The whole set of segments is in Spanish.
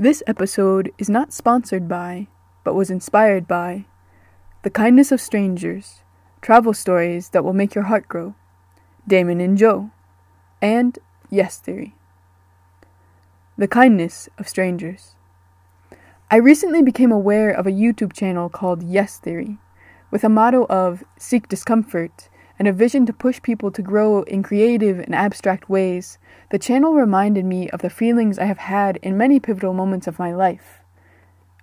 This episode is not sponsored by, but was inspired by, The Kindness of Strangers Travel Stories That Will Make Your Heart Grow, Damon and Joe, and Yes Theory. The Kindness of Strangers. I recently became aware of a YouTube channel called Yes Theory, with a motto of seek discomfort and a vision to push people to grow in creative and abstract ways. The channel reminded me of the feelings I have had in many pivotal moments of my life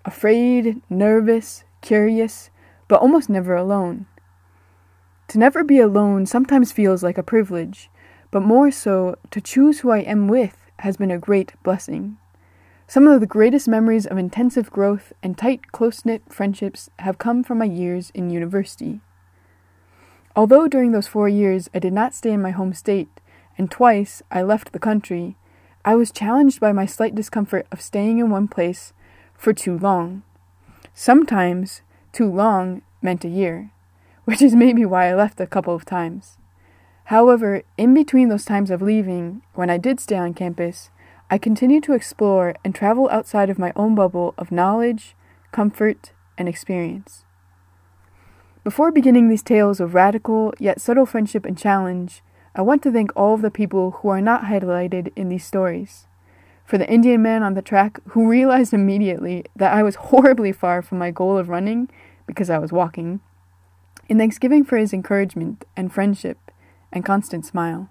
afraid, nervous, curious, but almost never alone. To never be alone sometimes feels like a privilege, but more so, to choose who I am with has been a great blessing. Some of the greatest memories of intensive growth and tight, close knit friendships have come from my years in university. Although during those four years I did not stay in my home state, and twice I left the country, I was challenged by my slight discomfort of staying in one place for too long. Sometimes, too long meant a year, which is maybe why I left a couple of times. However, in between those times of leaving, when I did stay on campus, I continued to explore and travel outside of my own bubble of knowledge, comfort, and experience. Before beginning these tales of radical yet subtle friendship and challenge, I want to thank all of the people who are not highlighted in these stories. For the Indian man on the track who realized immediately that I was horribly far from my goal of running because I was walking. In Thanksgiving for his encouragement and friendship and constant smile.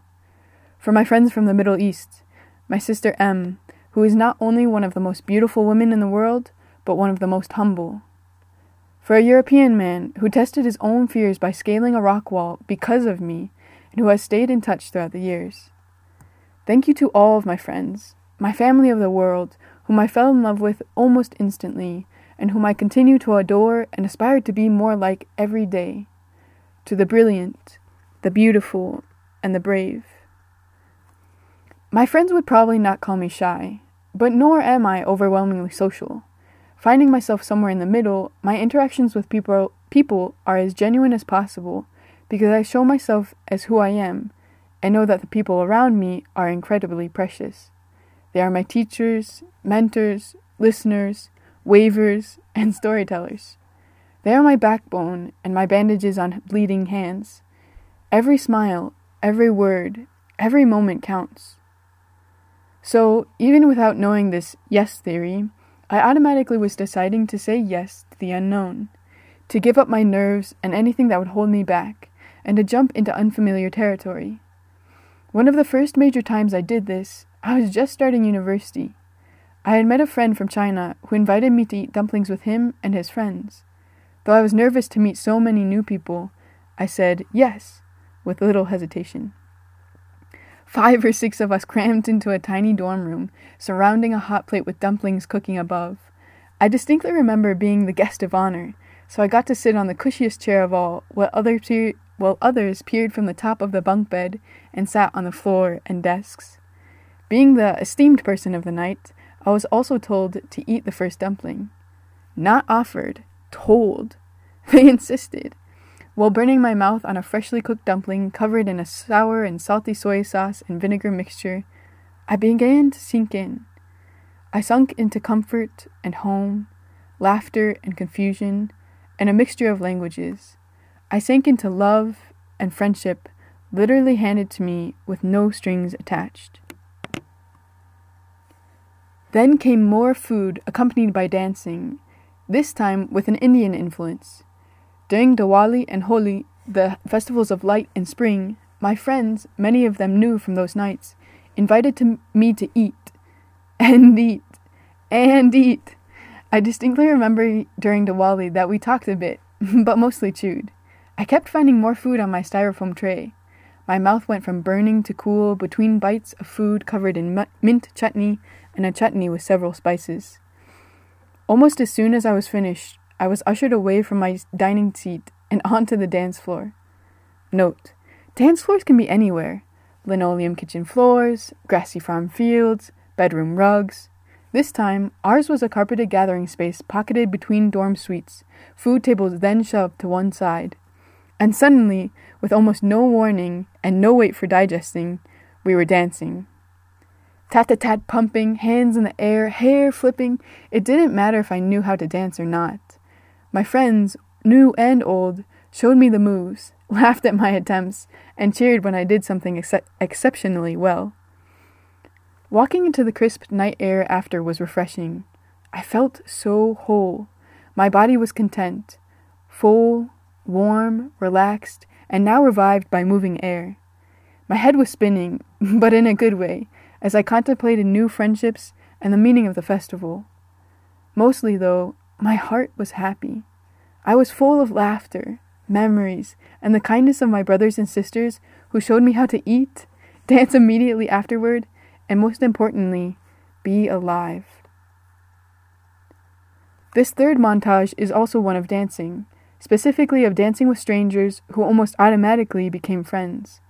For my friends from the Middle East, my sister M, who is not only one of the most beautiful women in the world, but one of the most humble. For a European man who tested his own fears by scaling a rock wall because of me, and who has stayed in touch throughout the years. Thank you to all of my friends, my family of the world, whom I fell in love with almost instantly, and whom I continue to adore and aspire to be more like every day. To the brilliant, the beautiful, and the brave. My friends would probably not call me shy, but nor am I overwhelmingly social. Finding myself somewhere in the middle, my interactions with people, people are as genuine as possible because I show myself as who I am and know that the people around me are incredibly precious. They are my teachers, mentors, listeners, wavers, and storytellers. They are my backbone and my bandages on bleeding hands. Every smile, every word, every moment counts. So, even without knowing this yes theory, I automatically was deciding to say yes to the unknown, to give up my nerves and anything that would hold me back, and to jump into unfamiliar territory. One of the first major times I did this, I was just starting university. I had met a friend from China who invited me to eat dumplings with him and his friends. Though I was nervous to meet so many new people, I said yes, with little hesitation. Five or six of us crammed into a tiny dorm room, surrounding a hot plate with dumplings cooking above. I distinctly remember being the guest of honor, so I got to sit on the cushiest chair of all, while, other while others peered from the top of the bunk bed and sat on the floor and desks. Being the esteemed person of the night, I was also told to eat the first dumpling. Not offered, told. They insisted. While burning my mouth on a freshly cooked dumpling covered in a sour and salty soy sauce and vinegar mixture, I began to sink in. I sunk into comfort and home, laughter and confusion, and a mixture of languages. I sank into love and friendship literally handed to me with no strings attached. Then came more food accompanied by dancing, this time with an Indian influence. During Diwali and Holi, the festivals of light and spring, my friends, many of them new from those nights, invited to me to eat and eat and eat. I distinctly remember during Diwali that we talked a bit, but mostly chewed. I kept finding more food on my styrofoam tray. My mouth went from burning to cool between bites of food covered in mint chutney and a chutney with several spices. Almost as soon as I was finished, I was ushered away from my dining seat and onto the dance floor. Note dance floors can be anywhere linoleum kitchen floors, grassy farm fields, bedroom rugs. This time, ours was a carpeted gathering space pocketed between dorm suites, food tables then shoved to one side. And suddenly, with almost no warning and no wait for digesting, we were dancing. tat tat tat pumping, hands in the air, hair flipping. It didn't matter if I knew how to dance or not. My friends, new and old, showed me the moves, laughed at my attempts, and cheered when I did something ex- exceptionally well. Walking into the crisp night air after was refreshing. I felt so whole. My body was content, full, warm, relaxed, and now revived by moving air. My head was spinning, but in a good way, as I contemplated new friendships and the meaning of the festival. Mostly, though, my heart was happy. I was full of laughter, memories, and the kindness of my brothers and sisters who showed me how to eat, dance immediately afterward, and most importantly, be alive. This third montage is also one of dancing, specifically of dancing with strangers who almost automatically became friends.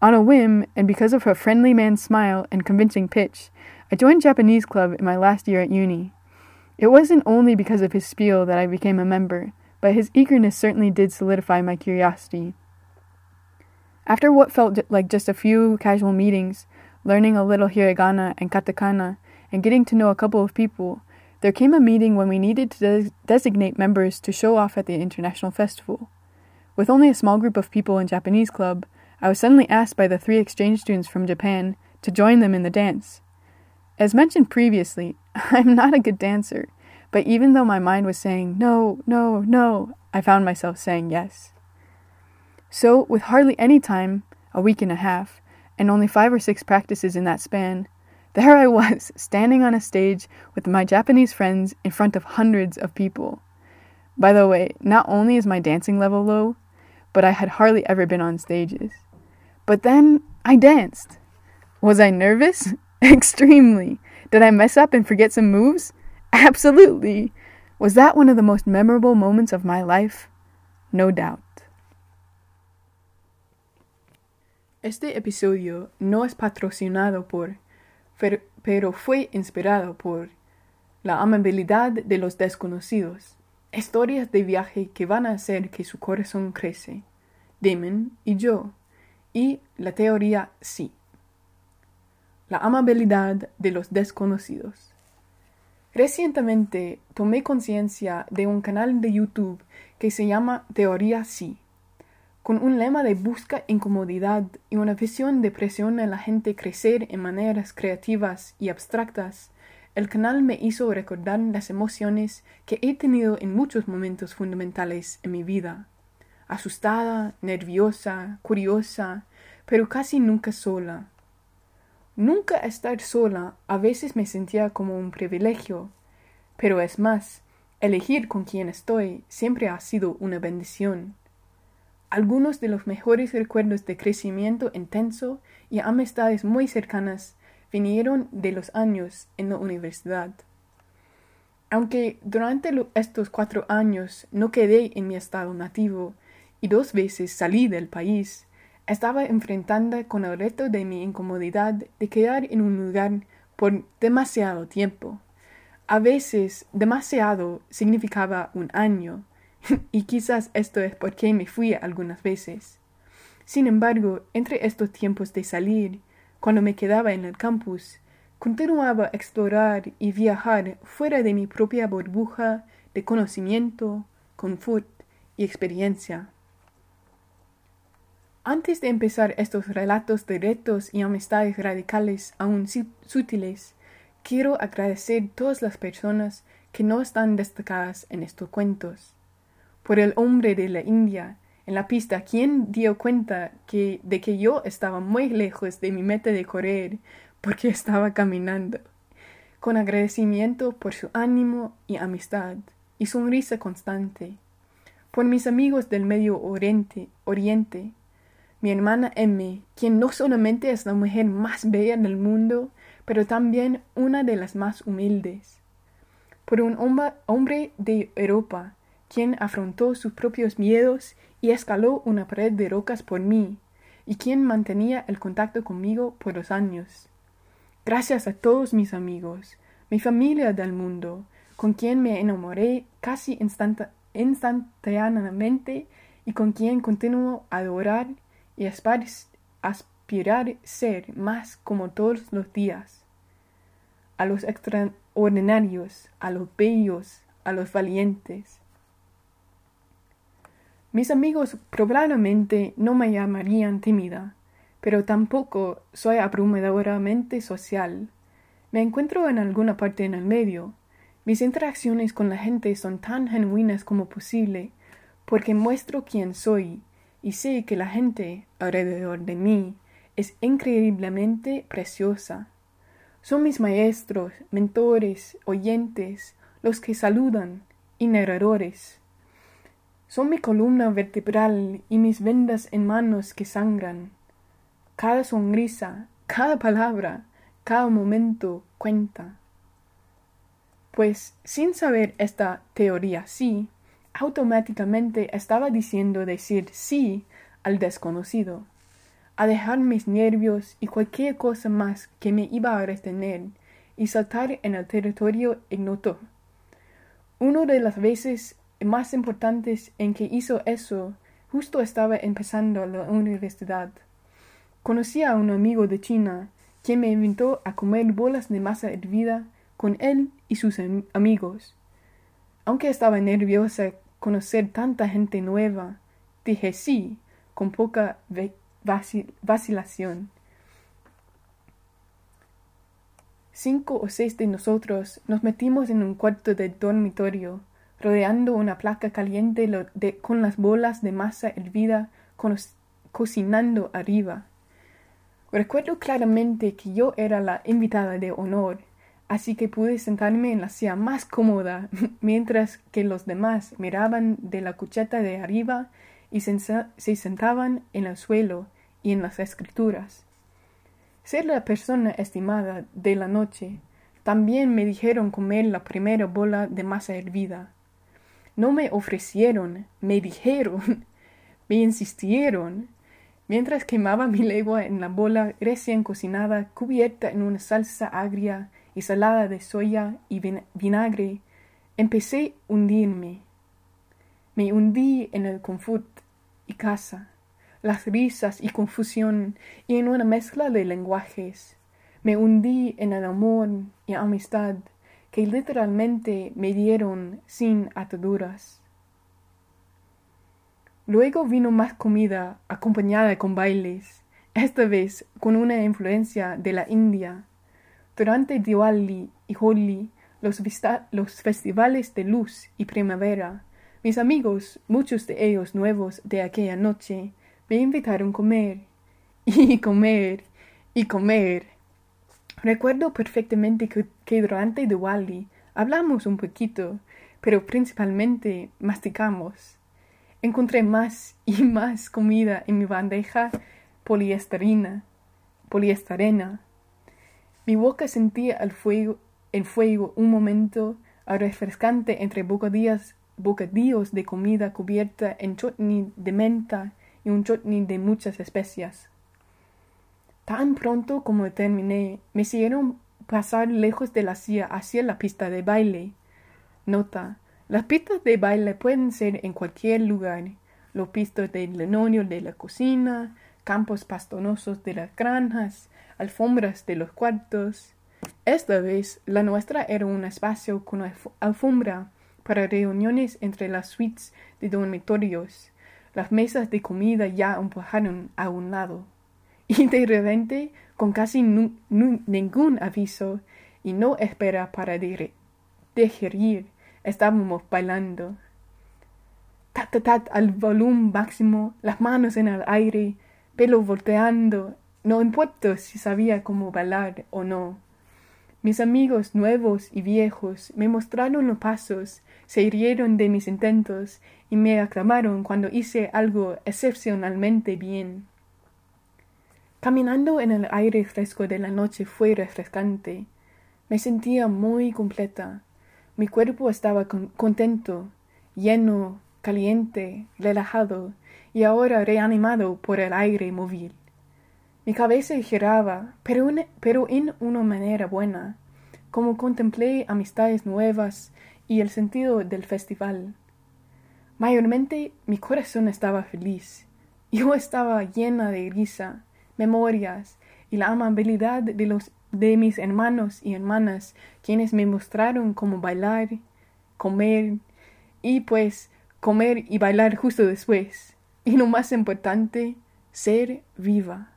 On a whim, and because of her friendly man's smile and convincing pitch, I joined Japanese club in my last year at uni. It wasn't only because of his spiel that I became a member, but his eagerness certainly did solidify my curiosity. After what felt like just a few casual meetings, learning a little hiragana and katakana, and getting to know a couple of people, there came a meeting when we needed to des- designate members to show off at the international festival. With only a small group of people in Japanese club, I was suddenly asked by the three exchange students from Japan to join them in the dance. As mentioned previously, I'm not a good dancer, but even though my mind was saying no, no, no, I found myself saying yes. So, with hardly any time, a week and a half, and only five or six practices in that span, there I was, standing on a stage with my Japanese friends in front of hundreds of people. By the way, not only is my dancing level low, but I had hardly ever been on stages. But then I danced. Was I nervous? Extremely. Did I mess up and forget some moves? Absolutely. Was that one of the most memorable moments of my life? No doubt. Este episodio no es patrocinado por, pero fue inspirado por la amabilidad de los desconocidos, historias de viaje que van a hacer que su corazón crece. Damon y yo y la teoría sí. La amabilidad de los desconocidos. Recientemente tomé conciencia de un canal de YouTube que se llama Teoría Sí, con un lema de busca incomodidad y una visión de presión a la gente crecer en maneras creativas y abstractas. El canal me hizo recordar las emociones que he tenido en muchos momentos fundamentales en mi vida asustada, nerviosa, curiosa, pero casi nunca sola. Nunca estar sola a veces me sentía como un privilegio, pero es más, elegir con quién estoy siempre ha sido una bendición. Algunos de los mejores recuerdos de crecimiento intenso y amistades muy cercanas vinieron de los años en la universidad. Aunque durante estos cuatro años no quedé en mi estado nativo, y dos veces salí del país, estaba enfrentando con el reto de mi incomodidad de quedar en un lugar por demasiado tiempo. A veces demasiado significaba un año, y quizás esto es porque me fui algunas veces. Sin embargo, entre estos tiempos de salir, cuando me quedaba en el campus, continuaba a explorar y viajar fuera de mi propia burbuja de conocimiento, confort y experiencia. Antes de empezar estos relatos de retos y amistades radicales aún sutiles, quiero agradecer todas las personas que no están destacadas en estos cuentos. Por el hombre de la India, en la pista, quien dio cuenta de que yo estaba muy lejos de mi meta de correr porque estaba caminando. Con agradecimiento por su ánimo y amistad y sonrisa constante. Por mis amigos del Medio Oriente, Oriente mi hermana M, quien no solamente es la mujer más bella del mundo, pero también una de las más humildes. Por un hombre de Europa, quien afrontó sus propios miedos y escaló una pared de rocas por mí, y quien mantenía el contacto conmigo por los años. Gracias a todos mis amigos, mi familia del mundo, con quien me enamoré casi instantáneamente y con quien continúo a adorar y aspirar ser más como todos los días. a los extraordinarios, a los bellos, a los valientes. Mis amigos probablemente no me llamarían tímida, pero tampoco soy abrumadoramente social. Me encuentro en alguna parte en el medio. Mis interacciones con la gente son tan genuinas como posible, porque muestro quién soy y sé que la gente alrededor de mí es increíblemente preciosa. Son mis maestros, mentores, oyentes, los que saludan y narradores. Son mi columna vertebral y mis vendas en manos que sangran. Cada sonrisa, cada palabra, cada momento cuenta. Pues sin saber esta teoría sí, automáticamente estaba diciendo decir sí al desconocido, a dejar mis nervios y cualquier cosa más que me iba a retener y saltar en el territorio ignoto. Una de las veces más importantes en que hizo eso, justo estaba empezando la universidad. Conocí a un amigo de China, quien me invitó a comer bolas de masa hervida con él y sus amigos. Aunque estaba nerviosa conocer tanta gente nueva, dije sí, con poca vacilación. Cinco o seis de nosotros nos metimos en un cuarto de dormitorio, rodeando una placa caliente con las bolas de masa hervida cocinando arriba. Recuerdo claramente que yo era la invitada de honor, así que pude sentarme en la silla más cómoda, mientras que los demás miraban de la cucheta de arriba y se, sentaban en el suelo y en las escrituras. Ser la persona estimada de la noche, también me dijeron comer la primera bola de masa hervida. No me ofrecieron, me dijeron, me insistieron, mientras quemaba mi lengua en la bola recién cocinada cubierta en una salsa agria y salada de soya y vinagre, empecé a hundirme. Me hundí en el confort y casa, las risas y confusión y en una mezcla de lenguajes. Me hundí en el amor y amistad que literalmente me dieron sin ataduras. Luego vino más comida acompañada con bailes, esta vez con una influencia de la India. Durante Diwali y Holi, los, los festivales de luz y primavera, mis amigos, muchos de ellos nuevos de aquella noche, me invitaron a comer y comer y comer. Recuerdo perfectamente que, que durante Diwali hablamos un poquito, pero principalmente masticamos. Encontré más y más comida en mi bandeja poliesterina, poliesterena. Mi boca sentía el fuego, el fuego un momento refrescante entre bocadillos, bocadillos de comida cubierta en chutney de menta y un chutney de muchas especias. Tan pronto como terminé, me siguieron pasar lejos de la silla hacia la pista de baile. Nota, las pistas de baile pueden ser en cualquier lugar. Los pistos de lenonio de la cocina, campos pastonosos de las granjas, alfombras de los cuartos. Esta vez la nuestra era un espacio con alfombra para reuniones entre las suites de dormitorios. Las mesas de comida ya empujaron a un lado. Y de repente, con casi ningún aviso y no espera para digerir, Estábamos bailando. Tat, tat, tat, al volumen máximo, las manos en el aire, pelo volteando. No importa si sabía cómo bailar o no. Mis amigos nuevos y viejos me mostraron los pasos, se rieron de mis intentos y me aclamaron cuando hice algo excepcionalmente bien. Caminando en el aire fresco de la noche fue refrescante. Me sentía muy completa. Mi cuerpo estaba contento, lleno, caliente, relajado y ahora reanimado por el aire móvil. Mi cabeza giraba, pero, pero en una manera buena, como contemplé amistades nuevas y el sentido del festival. Mayormente mi corazón estaba feliz. Yo estaba llena de risa, memorias y la amabilidad de los de mis hermanos y hermanas, quienes me mostraron cómo bailar, comer y pues comer y bailar justo después. Y lo más importante, ser viva.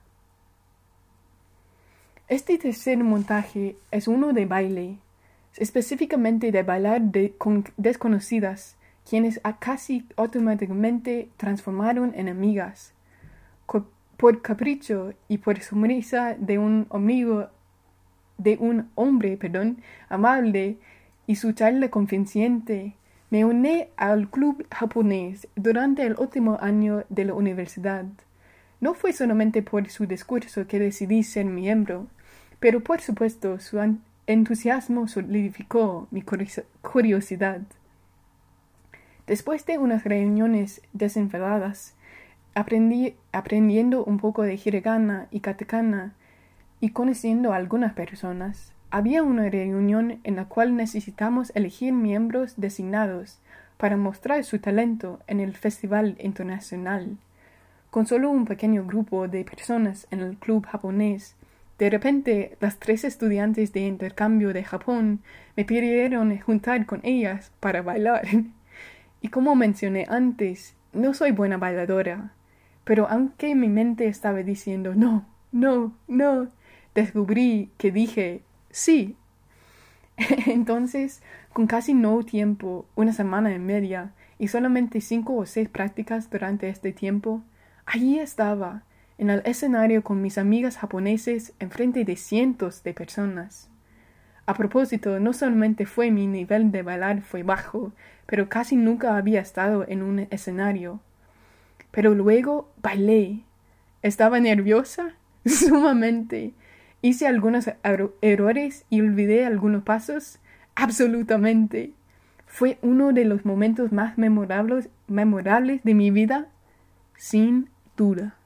Este tercer montaje es uno de baile, específicamente de bailar con desconocidas, quienes a casi automáticamente transformaron en amigas. por capricho y por sonrisa de un amigo, de un hombre, perdón, amable y su charla confinciente, me uní al club japonés durante el último año de la universidad. No fue solamente por su discurso que decidí ser miembro, pero por supuesto su entusiasmo solidificó mi curiosidad. Después de unas reuniones desenfadadas, aprendí, aprendiendo un poco de hiragana y katakana y conociendo a algunas personas, había una reunión en la cual necesitamos elegir miembros designados para mostrar su talento en el Festival Internacional. Con solo un pequeño grupo de personas en el club japonés, de repente las tres estudiantes de intercambio de Japón me pidieron juntar con ellas para bailar. Y como mencioné antes, no soy buena bailadora, pero aunque mi mente estaba diciendo no, no, no, descubrí que dije sí. Entonces, con casi no tiempo, una semana y media, y solamente cinco o seis prácticas durante este tiempo, allí estaba, en el escenario con mis amigas japoneses frente de cientos de personas. A propósito, no solamente fue mi nivel de bailar fue bajo, pero casi nunca había estado en un escenario. Pero luego bailé. ¿Estaba nerviosa? Sumamente. ¿Hice algunos errores y olvidé algunos pasos? Absolutamente. Fue uno de los momentos más memorables, memorables de mi vida, sin duda.